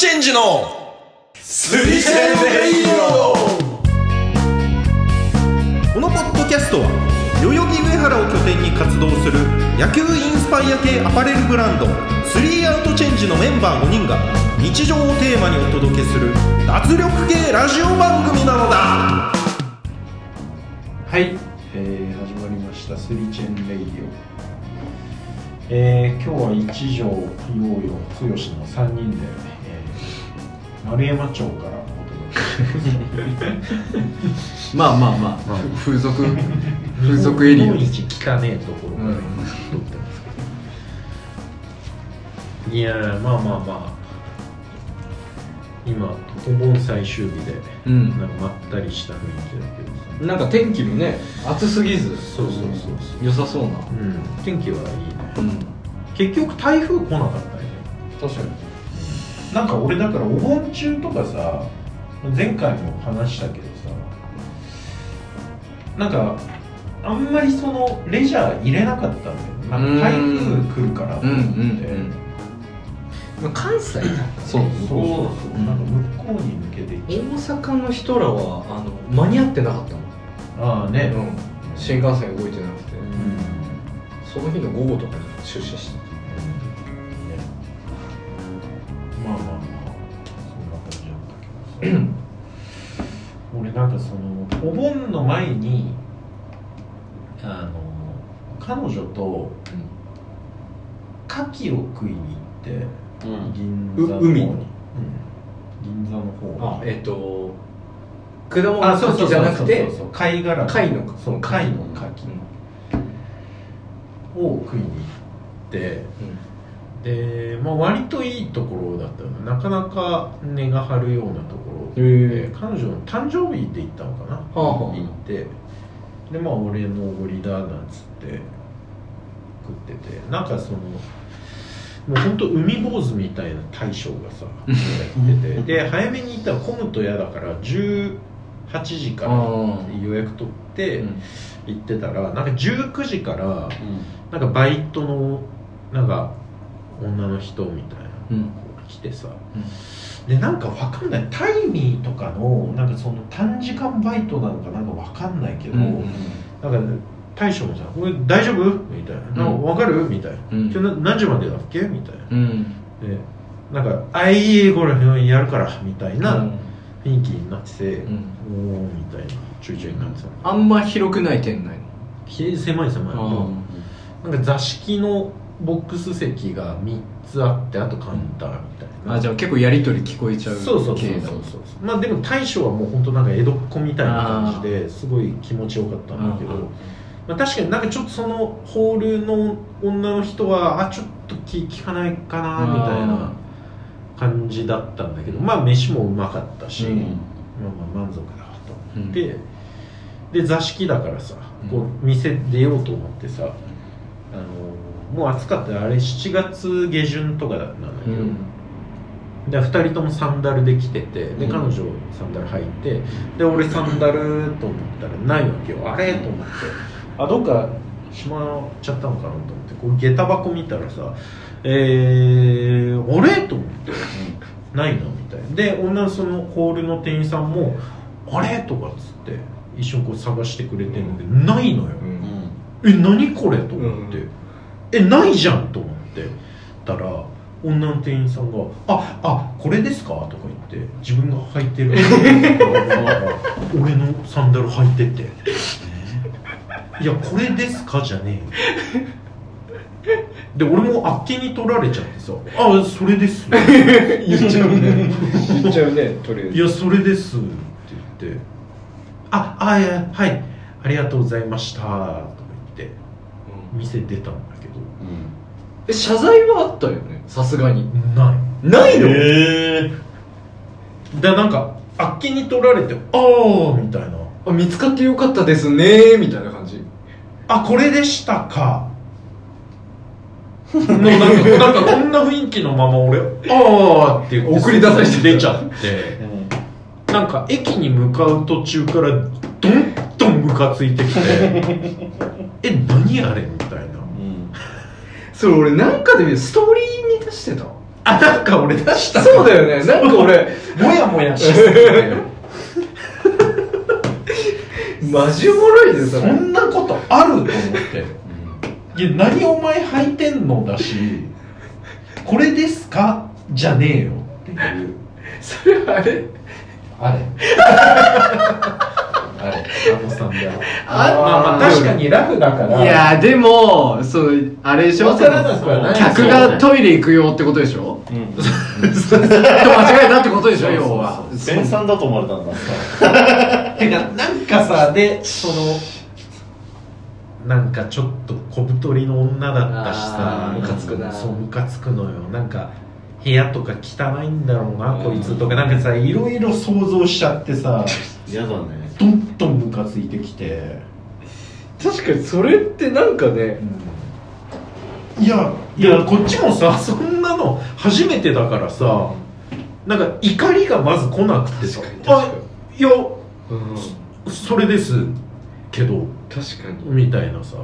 チェンジのスリセンレイこのポッドキャストは代々木上原を拠点に活動する野球インスパイア系アパレルブランドスリーアウトチェンジのメンバー5人が日常をテーマにお届けする脱力系ラジオ番組なのだ。はい、えー、始まりました。スリチェンレイディオ、えー、今日は一条陽陽剛の3人で、えー、丸山町からお届けしまあまあまあ、風俗風俗エリア。日本一汚ねえところから今撮ってますけど、いやーまあまあまあ。今と盆最終日で、うん。なんかまったりした雰囲気だけどさ。なんか天気もね暑すぎず。そうそうそうそう。良さそうな。うん。天気はいいね。うん。結局台風来なかったよね。確かになんか俺だからお盆中とかさ前回も話したけどさなんかあんまりそのレジャー入れなかったんだよ。なんか台風来るからと思って、んうん関西そう。そうそうそう。なんか向こうに抜けて大阪の人らはあの間に合ってなかったの。うああね、うん。新幹線動いてなくて。うん。その日の午後とかに出社してお盆の前にあの彼女と牡蠣を食いに行って、銀座の方に、う海。うん。銀座の方に。あえっ、と果物の牡蠣じゃなくてそうそう貝殻貝のそう貝の。牡蠣を食いに行ってで、まあ、割といいところだったのなかなか値が張るようなとこえ彼女の誕生日で行ったのかな、はあはあ。行って。でまあ俺のおごりだなんつって食ってて。なんかそのもう本当海坊主みたいな大将がさやってて。で早めに行ったら混むと嫌だから18時から予約取って行ってたらなんか19時からなんかバイトのなんか女の人みたいなうん来てさ、でなんかわかんない。タイミーとかのなんかその短時間バイトなのかなんかわかんないけど、うんなんか、ね、大将もさ「これ大丈夫?」みたいな「なんかわかる?」みたいな「うん今日な何時までだっけ?」みたいな。うん。でなんか「あいいえこれやるから」みたいな雰囲気になってて「うん。おお」みたいなちょいちょいになってた。あんま広くない店内ひ狭い狭い。なんか座敷のボックス席が3つあってあとカウンターみたいな、あじゃあ結構やり取り聞こえちゃうそうそうそうそうそうまあでも大将はもう本当なんか江戸っ子みたいな感じですごい気持ちよかったんだけど。うんうんまあ、確かになんかちょっとそのホールの女の人はあちょっと気聞かないかなみたいな感じだったんだけど。まあ飯もうまかったし、うん。まあまあ満足だと思って、で座敷だからさこう店出ようと思ってさ、あのもう暑かったあれ7月下旬とかなんだけど、で2人ともサンダルで来ててでうん。彼女サンダル履いてで俺サンダルと思ったらないわけよ。あれ？と思って。あどっかしまっちゃったのかなと思って。こう下駄箱見たらさえー、あれ？と思って。ないなみたいな。で女のそのホールの店員さんもあれ？とかっつって一緒にこう探してくれてるんで、ないのよ、え何これ？と思って、えないじゃんと思ってたら女の店員さんが「ああこれですか?」とか言って自分が履いてる。俺のサンダル履いてて「いやこれですか?」じゃねえ。よで俺もあっけに取られちゃってさ「あそれです」言っちゃうね。言っちゃうねとりあえいやそれです」って言って「ああいやはい。ありがとうございました」店出たんだけど。え謝罪はあったよね？さすがに。ない。ないの？え。でなんかあっけに取られて「ああ」みたいな。あ見つかってよかったですねみたいな感じ「あこれでしたか」のなんかなんかこんな雰囲気のまま俺「ああ」って言って送り出されて出ちゃって。なんか駅に向かう途中からどんどんムカついてきて「え何あれ?」みたいな。それ俺なんかで見るストーリーに出してた？ああなんか俺出したそうだよね。なんか俺もやもやして マジおもろいですそんなことあると思って。いや何お前履いてんのだしこれですか？じゃねえよっていう。それあれ？あれあれあのさんだよあまあまあ確かにラフだから。いやでもそうあれでしょ？わからなくはない客がトイレ行くよってことでしょ？うん。と間違えたってことでしょ？要は。弁さんだと思われたんだ てかなんかさでそのなんかちょっと小太りの女だったしさムカつくなそうムカつくのよ。なんか部屋とか汚いんだろうなこいつとか。なんかさいろいろ想像しちゃってさ。嫌だねどんどんムカついてきて、確かにそれってなんかねいやいやこっちもさそんなの初めてだからさなんか怒りがまず来なくてさ。あいやうん。それですけど。確かに。みたいなさ。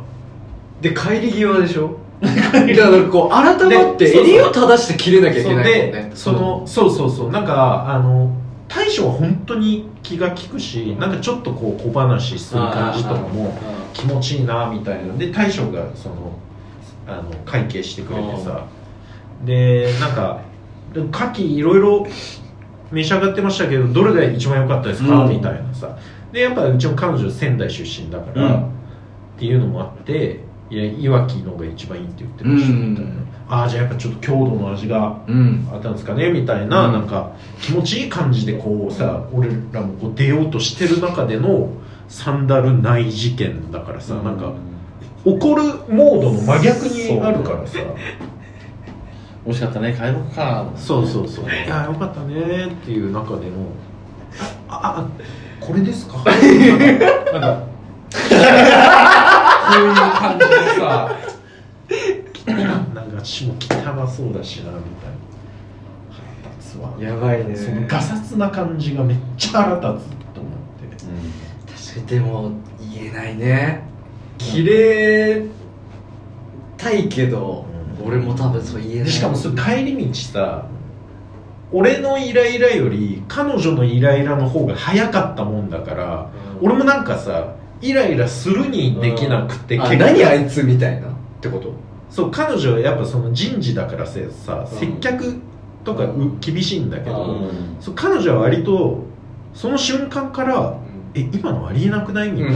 で帰り際でしょ？だからこう改まって襟を正して切れなきゃいけないもんね。でそのそうそうそう。なんかあの大将は本当に気が利くしなんかちょっとこう小話する感じとかも気持ちいいなみたいな。で大将がそのあの会計してくれてさ。でなんかで牡蠣いろいろ召し上がってましたけどどれが一番良かったですか、うん。みたいなさ。でやっぱうちの彼女仙台出身だから、うん。っていうのもあっていやいわきのが一番いいって言ってましたみたいな、うんああじゃあやっぱちょっと郷土の味がうん。あったんですかねみたいな、うん。なんか気持ちいい感じでこうさ俺らもこう出ようとしてる中でのサンダルない事件だからさ、なんか怒るモードの真逆にあるからさ。美味しかったね帰ろうか。そうそうそう。い。やよかったねっていう中でのああこれですか？なんかなんかこういう感じでさ なんか私も汚そうだしなみたいな腹立つわやばいね。そのガサツな感じがめっちゃ腹立つと思って。確かに。でも言えないね。綺麗たいけど、うん。俺も多分そう言えない。でしかもそれ帰り道さ俺のイライラより彼女のイライラの方が早かったもんだから、うん。俺もなんかさイライラするにできなくて、あ結局何あいつみたいなってこと？そう彼女はやっぱその人事だからさうん。接客とかう厳しいんだけど、うん。そう彼女は割とその瞬間からえ今のありえなくないみたい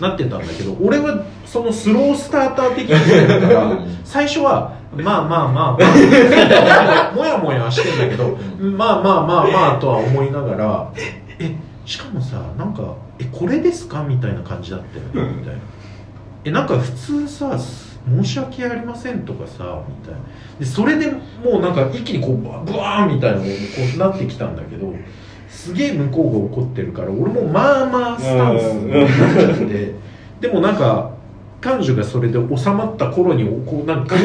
な、なってたんだけど俺はそのスロースターター的にしてるからうん。最初はまあまあまあまあもやもやしてんだけどまあまあまあまあとは思いながらえしかもさなんかえこれですか？みたいな感じだったよねみたいな。えなんか普通さ申し訳ありませんとかさみたいな。でそれでもうなんか一気にこうブワーンみたいなのこうなってきたんだけどすげえ向こうが怒ってるから俺もまあまあスタンスになっちゃって。でもなんか彼女がそれで収まった頃にこうなんかク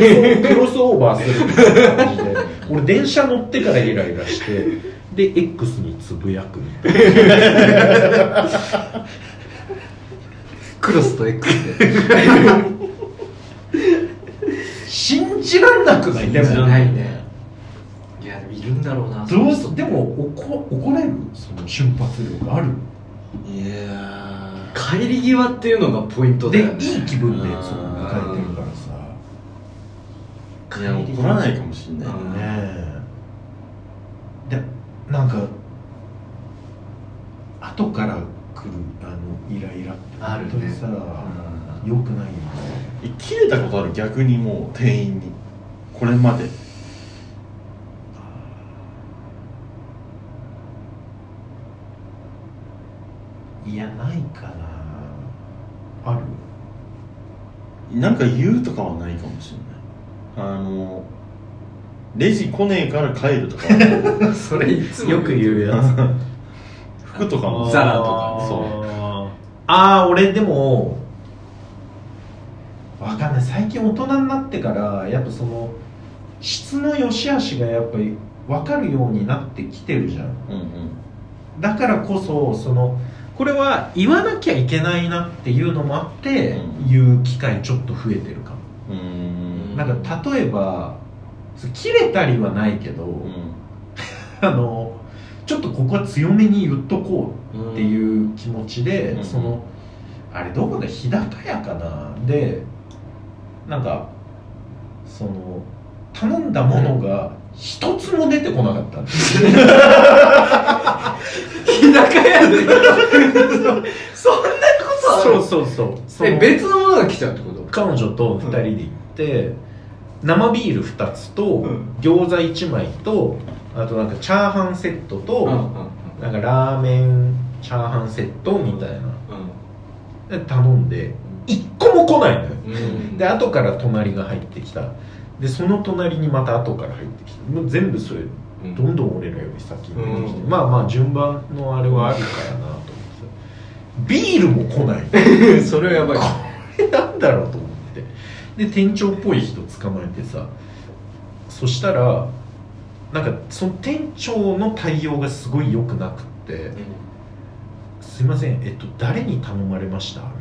ロスオーバーするみたいな感じで俺電車乗ってからイライラしてで X につぶやくみたいな。クロスと X でじらんなくない？でもないね。いやでもいるんだろうなどうすでも怒怒れる？その瞬発力ある？いや帰り際っていうのがポイントだでよね。いい気分で迎えてるからさ。ーいや怒らないかもしんないね。でなんか後から来るあのイライラってあるね。本当にさ、よくない切れたことある？逆にもう店員に。これまで。いやないかな。ある？なんか言うとかはないかもしれない。あのレジ来ねえから帰るとか。それいつもよく言うやつ。服とかも。ザラとか。ねそう。ああ俺でもわかんない。最近大人になってからやっぱその質の良し悪しがやっぱり分かるようになってきてるじゃん。うんうん。だからこそそのこれは言わなきゃいけないなっていうのもあって、うん。言う機会ちょっと増えてるかも、うーん。なんか例えば切れたりはないけど、うん。あのちょっとここは強めに言っとこうっていう気持ちで、うん。そのあれどこだ？日高屋かな？でなんかその頼んだものが一つも出てこなかった。んですよ、日高屋で。そんなことあるそうそう。そうえ別のものが来ちゃうってこと？彼女と2人で行って、生ビール2つと、うん。餃子1枚とあとなんかチャーハンセットと、うんうんなんかラーメンチャーハンセットみたいな。で頼んで1個も来ないのよ、うん。で後から隣が入ってきた。でその隣にまた後から入ってきた。もう全部それうん。どんどん俺らより先に出てきて、うん。まあまあ順番のあれはあるからなと思ってビールも来ない。それはやばい。これなんだろうと思って。で店長っぽい人捕まえてさ。そしたらなんかその店長の対応がすごい良くなくって「すいませんえっと誰に頼まれました?」みたいな「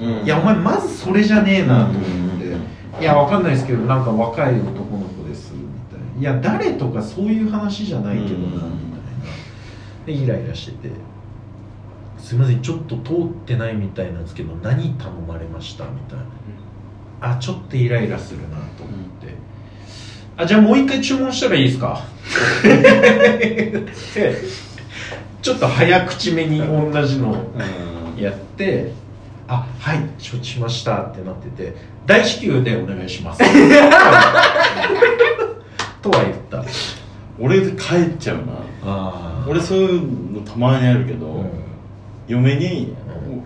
うん。いやお前まずそれじゃねえな」と思って。うん「いやわかんないですけどなんか若い男の子です」みたいな「いや誰とかそういう話じゃないけどな」うんみたいな。でイライラしてて「すいませんちょっと通ってないみたいなんですけど何頼まれました?」みたいな。あちょっとイライラするなと思って、あじゃあもう一回注文したらいいですか？でちょっと早口めに同じのうんやってあはい承知しましたってなってて大至急でお願いします。とは言った。俺で帰っちゃうな。あ俺そういうのたまにあるけど、うん。嫁に、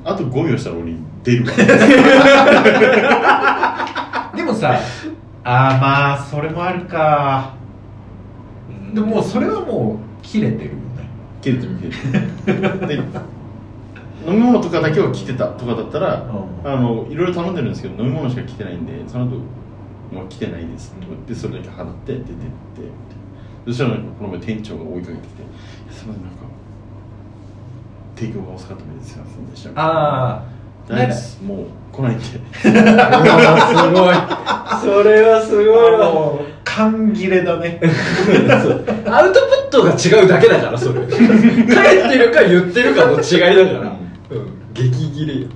あと5秒したら俺出るわ でもさあーまあそれもあるか。でもそれはもう切れてるよね。切れてる切れてる。で 飲み物とかだけは来てたとかだったら、うん。あのいろいろ頼んでるんですけど飲み物しか来てないんでその後もう来てないですとか言ってそれだけ払って出てってそしたらこの前店長が追いかけてきて「すみませんなんか提供が遅かったみたいですいませんでした」ああ大丈夫ですもう来ないんで。すごい。それはすごいわ。あの勘切れだね。アウトプットが違うだけだからそれ。帰ってるか言ってるかの違いだから。うん激切れよ。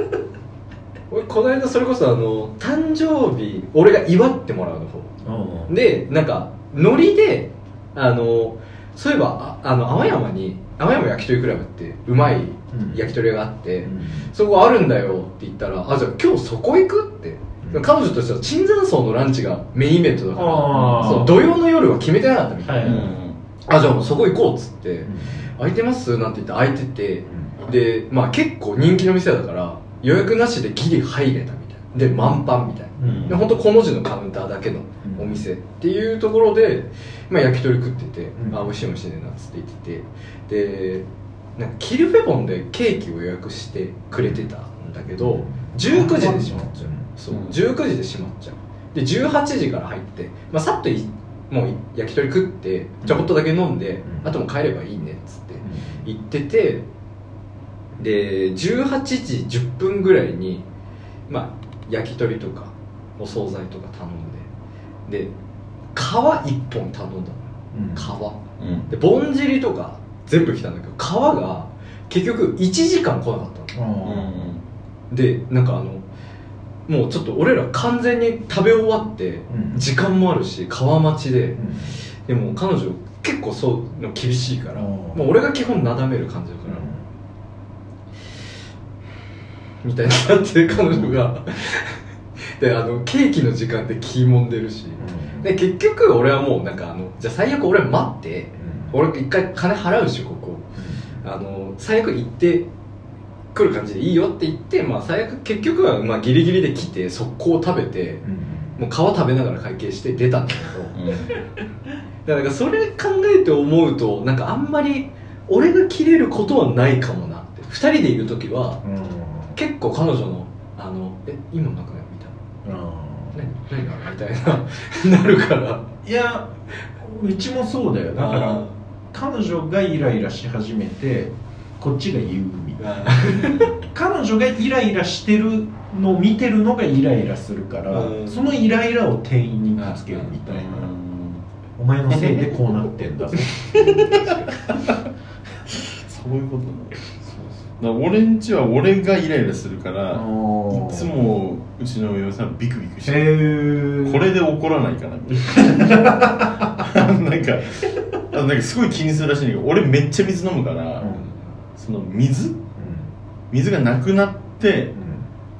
俺この間それこそあの誕生日俺が祝ってもらうの方。でなんかノリであのそういえばああの青山に青山焼き鳥クラブってうまい焼き鳥屋があって、そこあるんだよって言ったらあじゃあ今日そこ行くって、うん。彼女としては椿山荘のランチがメインイベントだからそう土曜の夜は決めてなかったみたいな、はいあじゃあもうそこ行こうっつって「空いてます?」なんて言って空いててでまあ結構人気の店だから予約なしでギリ入れたみたいな。で満帆みたいな。うん。で本当この字のカウンターだけのお店。っていうところで、まあ、焼き鳥食ってて、うん。あ美味しい美味しいねなっつって言ってて。でなんかキルフェボンでケーキを予約してくれてたんだけど19時で閉まっちゃう。そう。うん。19時で閉まっちゃう。で18時から入って、まあ、さっといもう焼き鳥食ってちょこっとだけ飲んで、うん。あともう帰ればいいねっつって行っててで18時10分ぐらいにまあ焼き鳥とかお惣菜とか頼んでで皮1本頼んだのよ。皮。うん。でぼんじりとか全部来たんだけど皮が結局1時間来なかったの。うん。でなんかあのもうちょっと俺ら完全に食べ終わってうん。時間もあるし皮待ちでうん。でも彼女結構そうの厳しいからうん。もう俺が基本なだめる感じだからみたいになって彼女が。であのケーキの時間で気もんでるし。で結局俺はもうなんかあのじゃあ最悪俺待って。俺一回金払うしここ。あの最悪行って来る感じでいいよって言って、まあ、最悪結局はまあギリギリで来て速攻食べてもう皮食べながら会計して出たんだけど。だからそれ考えて思うとなんかあんまり俺が切れることはないかもなって。2人でいる時は結構彼女の「あのえ今なんかね」みたいな「何何が?」みたいな。なるから。いやうちもそうだよ。だから彼女がイライラし始めてこっちが言うみたいな。彼女がイライラしてるのを見てるのがイライラするから、うん。そのイライラを店員にぶつけるみたいな、お前のせいでこうなってんだぞ。そういうことねだから俺んちは俺がイライラするからいつもうちの嫁さんビクビクしてこれで怒らないかなみたいななんかあなんかすごい気にするらしいんだけど俺めっちゃ水飲むから、その水？水がなくなって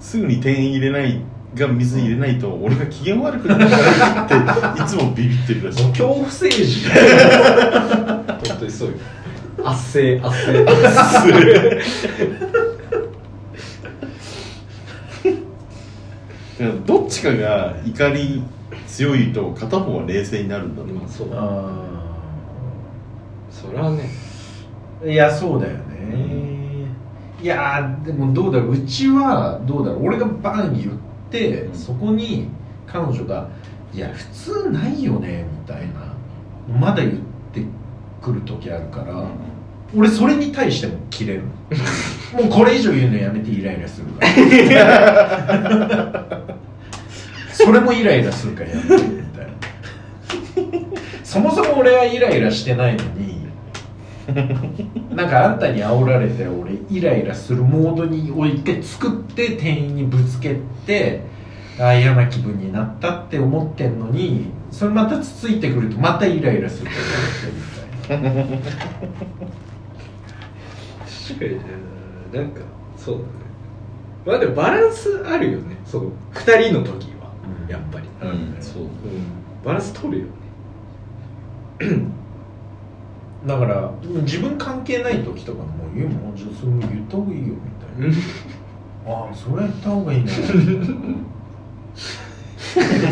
すぐに店員入れないが水入れないと俺が機嫌悪くなるからっていつもビビってるらしい。恐怖政治本当にそうよ圧政圧政。だからどっちかが怒り強いと片方は冷静になるんだと思う。まあそう。あそれはね。ーいやそうだよね。いやーでもどうだろう。うちはどうだろう。俺がバン言って、うん。そこに彼女が「いや普通ないよね」みたいな。まだ言ってくる時あるから、俺それに対しても切れる。もうこれ以上言うのやめてイライラするから。それもイライラするからやめてみたいな。そもそも俺はイライラしてないのになんかあんたに煽られて俺イライラするモードにを一回作って店員にぶつけてあ嫌な気分になったって思ってんのにそれまたつついてくるとまたイライラするからやめてみたいな確かにね。なんかそうだね。まあでもバランスあるよね。そう2人の時は、うんやっぱり、うん。そう。うん、バランス取るよね。だから自分関係ない時とかも「いやもうじゃあそれも言った方がいいよ」みたいな「ああそれは言った方がいいね」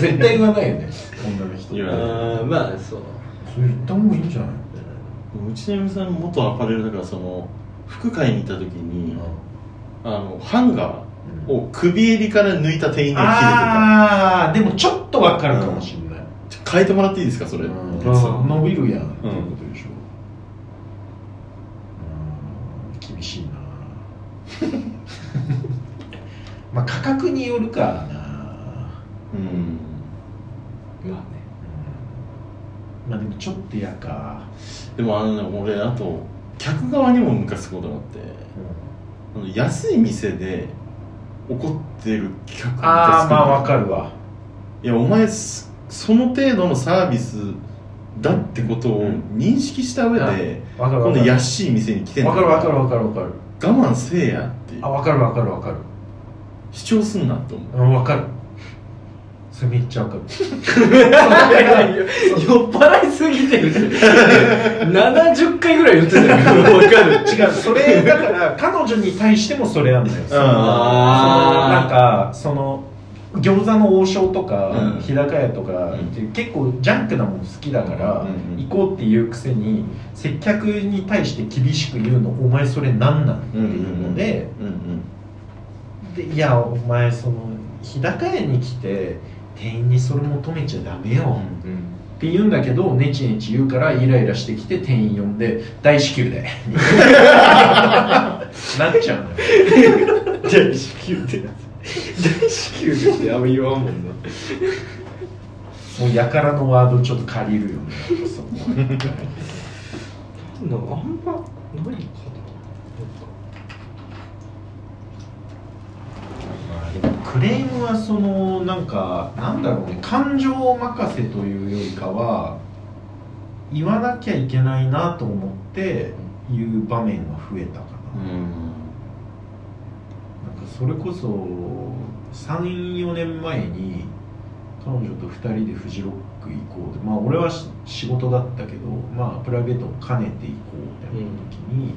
絶対言わないよね。女の人。ああまあそう。それ言った方がいいんじゃないうちの嫁さん元アパレルだからその服買いに行った時に、あのハンガーを首襟から抜いた店員がああでもちょっとわかるかもしれない、切れてた変えてもらっていいですかそれ、伸びるやんっていうことでしょ、うん、厳しいな。まあ価格によるからな。うん。まあね。うん。まあでもちょっと嫌か、でもあのね俺あと客側にもムカつくことがあってあの安い店で怒ってる客ムカつくんだよああまあわかるわ。いやお前すその程度のサービスだってことを認識した上で、今度わかるわかる。安い店に来てんかるわかるわかるわかる。我慢せえやってあわかるわかるわかる。主張すんなって思う。うんわかるそれめっちゃわかる 酔っ払いすぎてる。って70回ぐらい言ってたけど分かる。違う。それだから彼女に対してもそれなんだよ。そのなんかその餃子の王将とか、うん。日高屋とかって結構ジャンクなもの好きだから、うんうん行こうっていうくせに接客に対して厳しく言うのお前それ何なん？っていうので,、うんうん。でいやお前その日高屋に来て店員にそれ求めちゃダメよ、って言うんだけどネチネチ言うからイライラしてきて店員呼んで大至急で なっちゃうのよ。大至急って大至急ってあんま言わんもんな。もうやからのワードちょっと借りるよねそこは。なんかあんまないかクレームはそのなんかなんだろうね感情任せというよりかは言わなきゃいけないなと思って言う場面が増えたかな、うん。なんかそれこそ34年前に彼女と2人でフジロック行こうって。まあ俺はし仕事だったけどまあプライベートも兼ねて行こうってなった時に、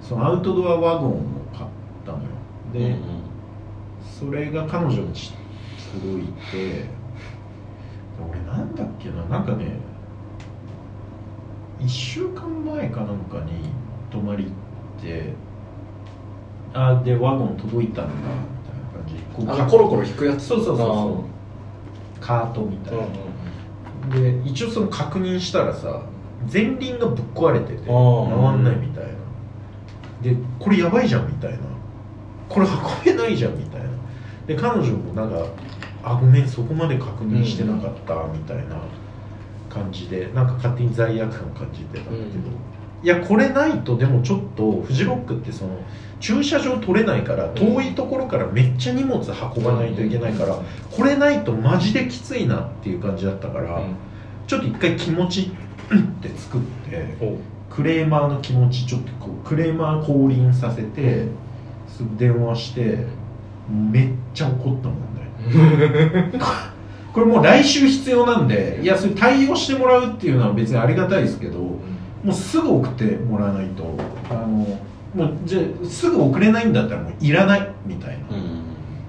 そのアウトドアワゴンを買ったのよ。で、それが彼女に届いて俺なんだっけななんかね1週間前かなんかに泊まり行ってあでワゴン届いたんだみたいな感じあのコロコロ引くやつ。そうそうそうそう。カートみたいな、で一応その確認したらさ前輪がぶっ壊れてて回んないみたいな。でこれやばいじゃんみたいなこれ運べないじゃんみたいな。で彼女もなんか「あごめんそこまで確認してなかった」みたいな感じでなんか勝手に罪悪感感じてたんだけど、いやこれないとでもちょっとフジロックってその駐車場取れないから遠いところからめっちゃ荷物運ばないといけないからこれないとマジできついなっていう感じだったから、ちょっと一回気持ちうんって作ってクレーマーの気持ちちょっとこうクレーマー降臨させて電話してめっちゃ怒ったもんね。これもう来週必要なんでいやそれ対応してもらうっていうのは別にありがたいですけどもうすぐ送ってもらわないと。あのもうじゃあすぐ送れないんだったらもういらないみたいなうん。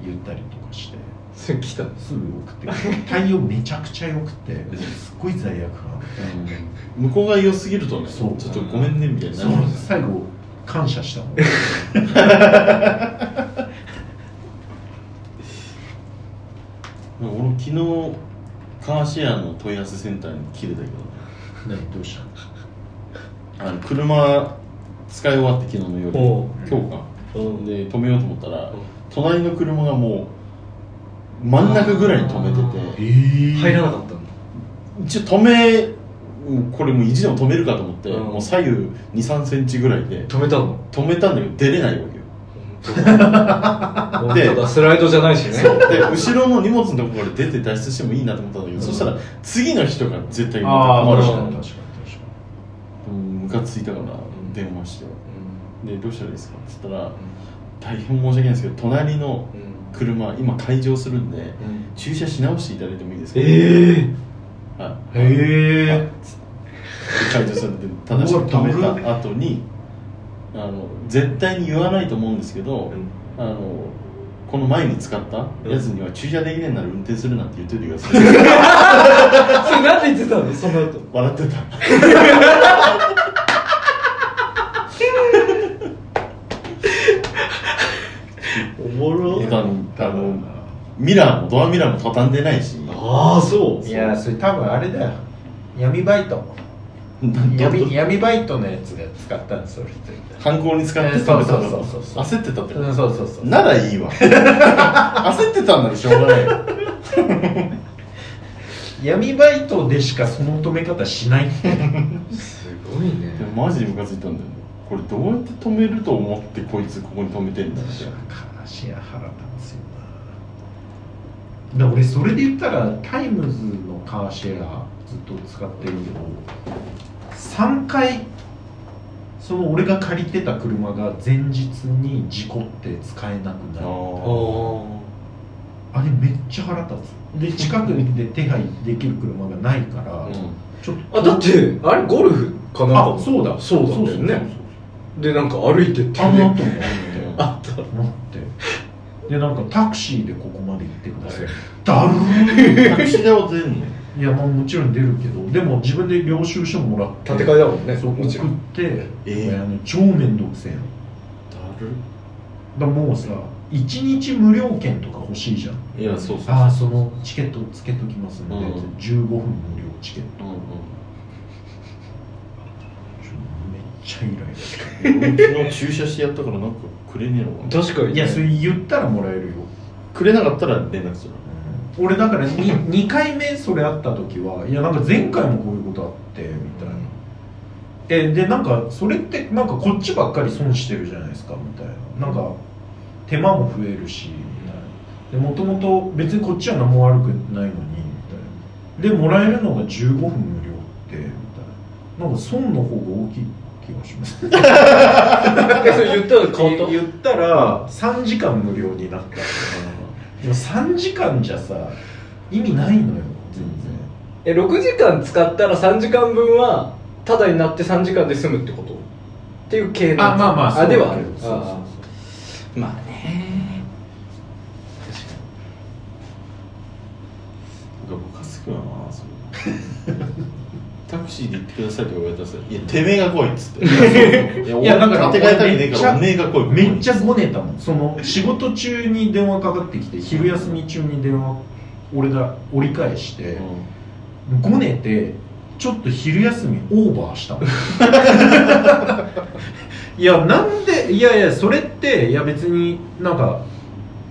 言ったりとかして。それ来た。すぐ送って対応めちゃくちゃ良くてすっごい罪悪感向こうが良すぎるとねそう。ちょっとごめんねみたいになそう。る最後感謝したもん。俺昨日カーシェアの問い合わせセンターに切れたけどね。何？どうした？あの車使い終わって昨日の夜今日か。うん。で止めようと思ったらう。ん隣の車がもう真ん中ぐらいに止めてて。え入らなかったんだ一応止めうんこれもう意地でも止めるかと思って、うん。もう左右2 3センチぐらいで止めたの？止めたんだけど出れないわけよ。本当だ。スライドじゃないしね。で後ろの荷物のところから出て脱出してもいいなと思ったんだけど、そしたら次の人が絶対困るじゃん。確かに確かに。ムカついたから電話して、でどうしたらいいですか？って言ったら、大変申し訳ないんですけど隣の車今開場するんで、駐車し直していただいてもいいですか？ええはい。へえはい解除されて正しく止めた後にあの絶対に言わないと思うんですけど、あのこの前に使ったやつには駐車できないなら運転するなんて言っといてください。それなんで言ってたの？その後。笑ってた。おもろ。あのミラーもドアミラーも畳んでないし。ああそう。いやそれ多分あれだよ。闇バイト闇闇バイトのやつが使ったんですそれって犯行に使ってたんだそうそうそうそう。焦ってたってうんそうそうそうならいいわ。焦ってたんならしょうがない。よ 闇バイトでしかその止め方しないって。すごいね。でもマジでムカついたんだよね。これどうやって止めると思ってこいつここに止めてんだってカーシェア腹立つよな。だから俺それで言ったらタイムズのカーシェアずっと使ってるけど3回その俺が借りてた車が前日に事故って使えなくなる。ああれめっちゃ腹立つ。で 近くで手配できる車がないから、あ、うん。ちょっとあだってあれゴルフかな？あそうだ。そうだったよそうそうねでなんか歩いてってあの後もあった。待って。でなんかタクシーでここまで行ってください。だるー。タクシー代は出んのいやまあもちろん出るけどでも自分で領収書もらって建て替えだもんねそう送っもちろん。て、ええあの超面倒くせえの。だる。だからもうさ1日無料券とか欲しいじゃん。いやそうそう。そうああそのチケットつけときますんで、うん。15分無料チケット。うんうん。ちょめっちゃイライラして俺昨日駐車してやったからなんかくれねえのかな。確かにね。いやそれ言ったらもらえるよ、くれなかったら連絡する俺だから 2, 2回目それあった時はいやなんか前回もこういうことあってみたいな。えでなんかそれってなんかこっちばっかり損してるじゃないですかみたいな。なんか手間も増えるしみたいもともと別にこっちは何も悪くないのにみたいな。でもらえるのが15分無料ってみたいな。なんか損の方が大きい気がします。えそれ言ったら変わった言ったら3時間無料になったでも3時間じゃさ意味ないのよ全え6時間使ったら3時間分はタダになって3時間で済むってこと？っていう系のあまあまあそうあではある。そうそうまあね。なんかムカつくよな。それタクシーで行ってくださいって言われたらさ「いやてめえが来い」っつって「いやいやだから当てたくねえからおめえが来い」めっちゃごねたもんその仕事中に電話かかってきて昼休み中に電話俺が折り返してごねてちょっと昼休みオーバーしたもん。いやなんでいやいやそれっていや別になんか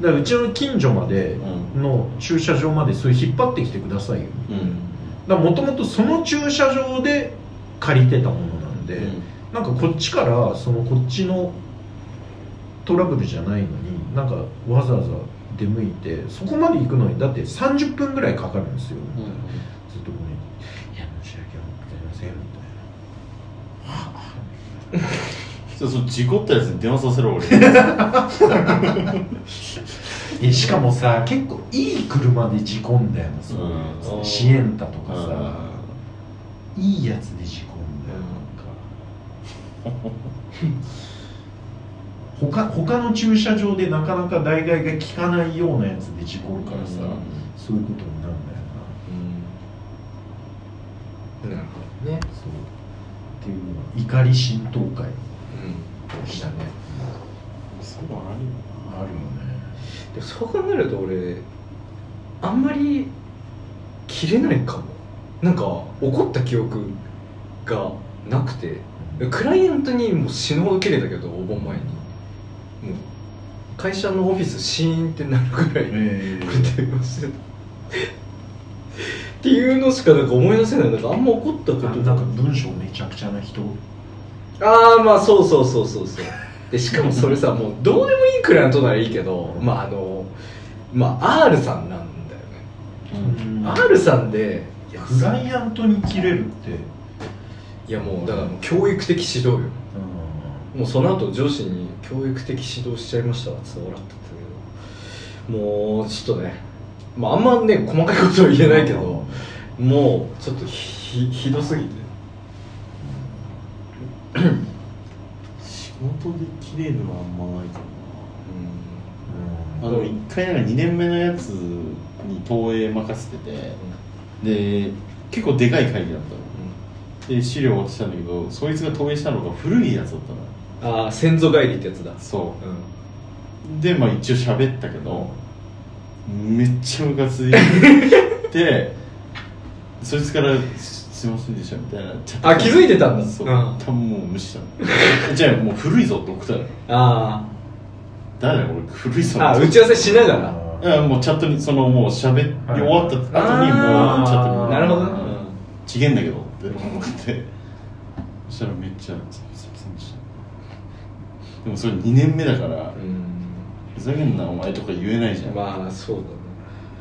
だうちの近所までの駐車場までそれ引っ張ってきてくださいよ。うんだもともとその駐車場で借りてたものなんで、うん。なんかこっちからそのこっちのトラブルじゃないのになんかわざわざ出向いてそこまで行くのにだって30分ぐらいかかるんですよ、ずっとここに「いや申し訳ございません」みたいな。そうそう事故ったやつに電話させろ俺 えしかもさ結構いい車で事故んだよな、うんその。シエンタとかさ、ういいやつで事故んだよなんか。他他の駐車場でなかなか代替が効かないようなやつで事故るからさ、うん。そういうことになるんだよな。なるほどね。そう。っていう怒り浸透会うんでしたね。そういうのあるよあるよねそう考えると俺あんまり切れないかも。なんか怒った記憶がなくて。クライアントにもう死ぬほど切れたけどお盆前に。もう会社のオフィスシーンってなるぐらいえ電話してた。っていうのしかなんか思い出せない。なんかあんま怒ったことなんか文章めちゃくちゃな人。ああまあそうそうそうそうそうでしかもそれさもうどうでもいいクライアントならいいけどまああのまあ R さんなんだよね、うん。R さんでいやクライアントに切れるって、いやもうだからもう教育的指導よ。もうその後上司に教育的指導しちゃいましたわって笑ってたけどもうちょっとねまああんまね細かいことは言えないけどもうちょっとひひどすぎて 仕事で切れるのはあんまないかうん。なあの一回なんか2年目のやつに投影任せててで結構でかい会議だったの。で資料渡したんだけどそいつが投影したのが古いやつだったの。ああ先祖返りってやつだ。そう。でまあ一応喋ったけどめっちゃムカついて そいつからす「すいませんでした」みたいなあ気づいてたんだ。そう、うん。多分もう無視したの。じゃあもう古いぞって送ったの。あ誰だよ俺古いぞ。ああ打ち合わせしながら。もうチャットにそのもう喋り終わった後にもうチャットに。なるほどね。ちげんだけどって思って。そしたらめっちゃ「すいませんでした」でもそれ2年目だからうん。ふざけんなお前とか言えないじゃん、まあそうだね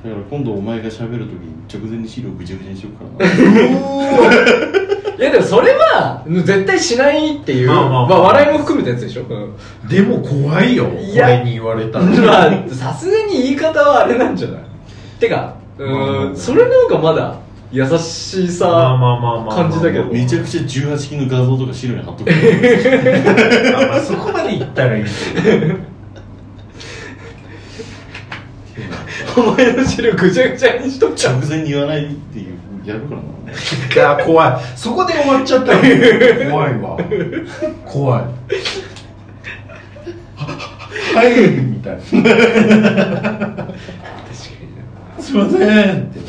だから今度お前が喋るとき直前に資料ぐちゃぐちゃにしようからな。いやでもそれは絶対しないっていう、まあまあまあ。まあ笑いも含めたやつでしょ、うん。でも怖いよこいやれに言われたら。まあさすがに言い方はあれなんじゃない？てかうんそれの方がまだ優しさまあまあまあまあまあ。感じだけど。めちゃくちゃ18金の画像とか資料に貼っとく。あまあそこまで言ったらいいけどお前の資料ぐちゃぐちゃにしとっちゃう直前に言わないっていうやるからな。いや怖い。そこで終わっちゃったら 怖いわ。怖い。はいみたいな。すいませんって。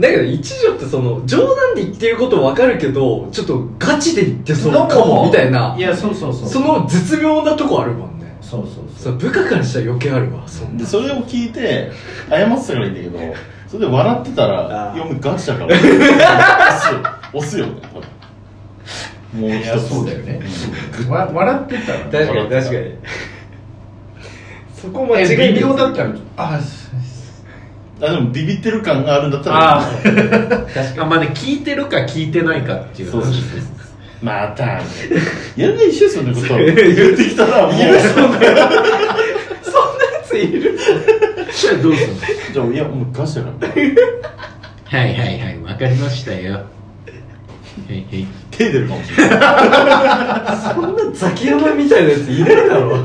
だけど一条ってその冗談で言ってること分かるけどちょっとガチで言ってそう。かもみたいな。いやそうそうそう。その絶妙なとこあるもんねそうそうそそう部下からしたら余計あるわそでそれを聞いて謝ってたからいいんだけどそれで笑ってたらあー「いやお前ガチだから」押す。よ押すよね多分。もう一つそうだよね。わ笑ってたら確かに確かに。そこ間違えい微妙だったらあすあでもビビってる感があるんだったら。あ あまあね聞いてるか聞いてないかっていうそうそうそうそうまたやんない一緒ですよねこと。言ってきたらもう。そんなやついる？じゃあどうするの？じゃあいやもうガチだから。はいはいはいわかりましたよ。はいはい。手出るかもしれない。そんなザキヤマみたいなやついないだろ。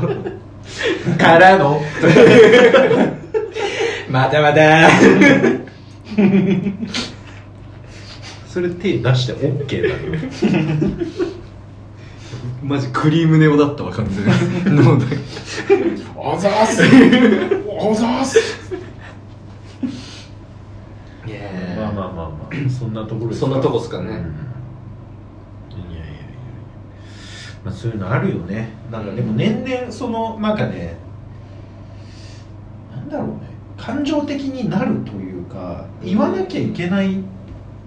からの。またまたそれ手出して OK だよマジクリームネオだったわ完全に。脳 内あざーす。あざーす。いやまあまあまあまあ。そんなところですかそんなとこっすかね。うん。いやいやいやまあ、そういうのあるよね。なんかでも年々そのなんかねなんだろうね。感情的になるというか言わなきゃいけない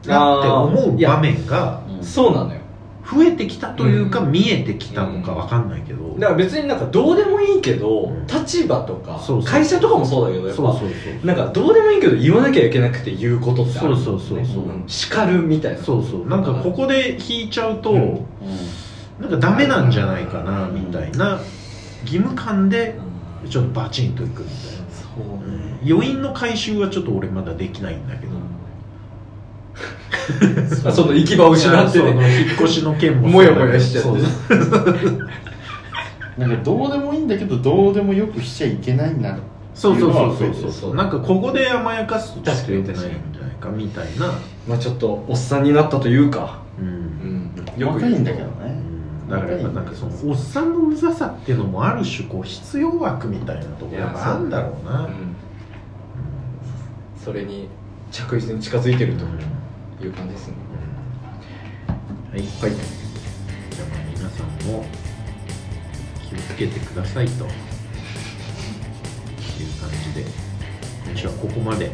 なって思う場面がうんそうなのよ。増えてきたというかうん。見えてきたのかわかんないけど、だから別になんかどうでもいいけど、うん。立場とか会社とかもそうだけどやっぱそうそうそうなんかどうでもいいけど言わなきゃいけなくて言うことってある。そうそうそうそう。うん。叱るみたいな。そうそう。なんかここで引いちゃうと、うん。なんかダメなんじゃないかなみたいな義務感でうん。ちょっとバチンといくみたいな、そうね。余韻の回収はちょっと俺まだできないんだけど、あ その行き場を失ってね。引っ越しの件ももやもやしちゃって なんかどうでもいいんだけどどうでもよくしちゃいけないなそうそうそうそうっていうのは増えてるそう。なんかここで甘やかすとちょっと良くないんじゃないかみたいな、まあちょっとおっさんになったというか。うん。うん。細かいんだけどうねん。だからやっぱなんかそのおっさんのうざさっていうのもある種こう必要枠みたいなところがあるんだろうな。う。ん。それに着実に近づいてるという感じですね。はい、はい、じゃあまあ皆さんも気をつけてくださいと。いう感じで。今週はここまで。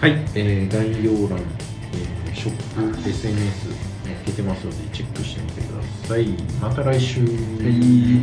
はい、えー、概要欄、えーショップ SNS 載っけてますのでチェックしてみてください。また来週、い